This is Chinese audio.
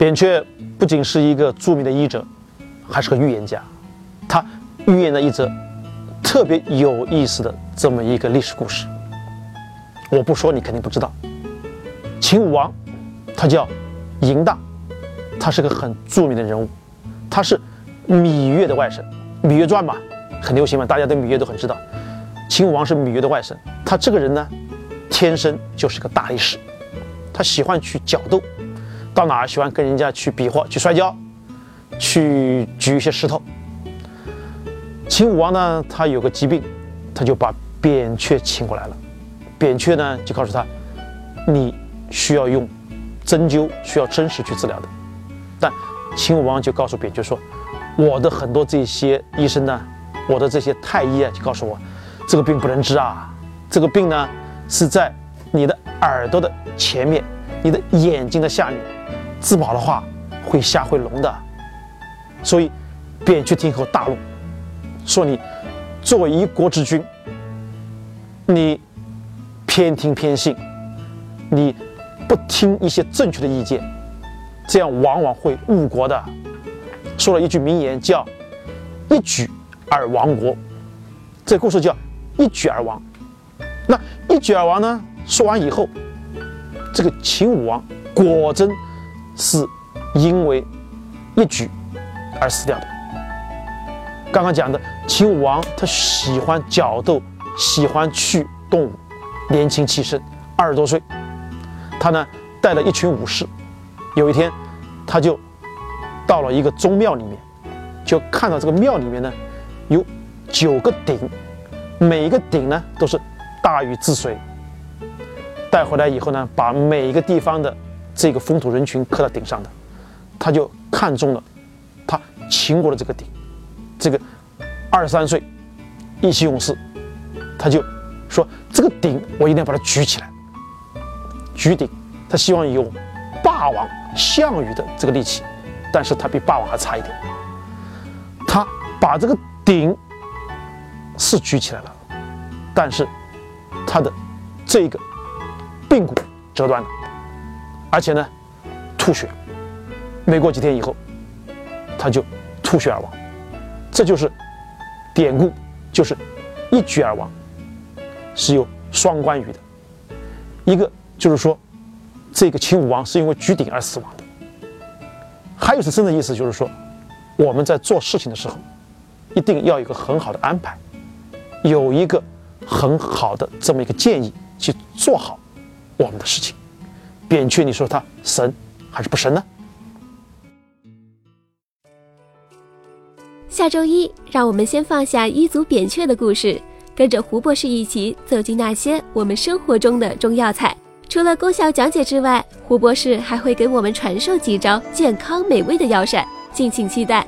扁鹊不仅是一个著名的医者，还是个预言家。他预言了一则特别有意思的这么一个历史故事。我不说你肯定不知道。秦武王，他叫嬴荡，他是个很著名的人物，他是芈月的外甥，《芈月传》嘛，很流行嘛，大家对芈月都很知道。秦武王是芈月的外甥，他这个人呢，天生就是个大力士，他喜欢去角斗。到哪儿喜欢跟人家去比划、去摔跤、去举一些石头。秦武王呢，他有个疾病，他就把扁鹊请过来了。扁鹊呢，就告诉他，你需要用针灸，需要针石去治疗的。但秦武王就告诉扁鹊说，我的很多这些医生呢，我的这些太医啊，就告诉我，这个病不能治啊，这个病呢是在你的耳朵的前面，你的眼睛的下面。自保的话会瞎会聋的，所以扁鹊听后大怒，说你作为一国之君，你偏听偏信，你不听一些正确的意见，这样往往会误国的。说了一句名言，叫“一举而亡国”，这故事叫“一举而亡”。那一举而亡呢？说完以后，这个秦武王果真。是因为一举而死掉的。刚刚讲的秦武王，他喜欢角斗，喜欢去动武，年轻气盛，二十多岁，他呢带了一群武士，有一天他就到了一个宗庙里面，就看到这个庙里面呢有九个鼎，每一个鼎呢都是大禹治水，带回来以后呢，把每一个地方的。这个风土人群刻到顶上的，他就看中了他秦国的这个鼎，这个二十三岁意气用事，他就说这个鼎我一定要把它举起来，举鼎，他希望有霸王项羽的这个力气，但是他比霸王还差一点，他把这个鼎是举起来了，但是他的这个髌骨折断了。而且呢，吐血，没过几天以后，他就吐血而亡。这就是典故，就是一举而亡，是有双关语的。一个就是说，这个秦武王是因为举鼎而死亡的；还有是真的意思，就是说，我们在做事情的时候，一定要有一个很好的安排，有一个很好的这么一个建议去做好我们的事情。扁鹊，你说他神还是不神呢？下周一，让我们先放下一族扁鹊的故事，跟着胡博士一起走进那些我们生活中的中药材。除了功效讲解之外，胡博士还会给我们传授几招健康美味的药膳，敬请期待。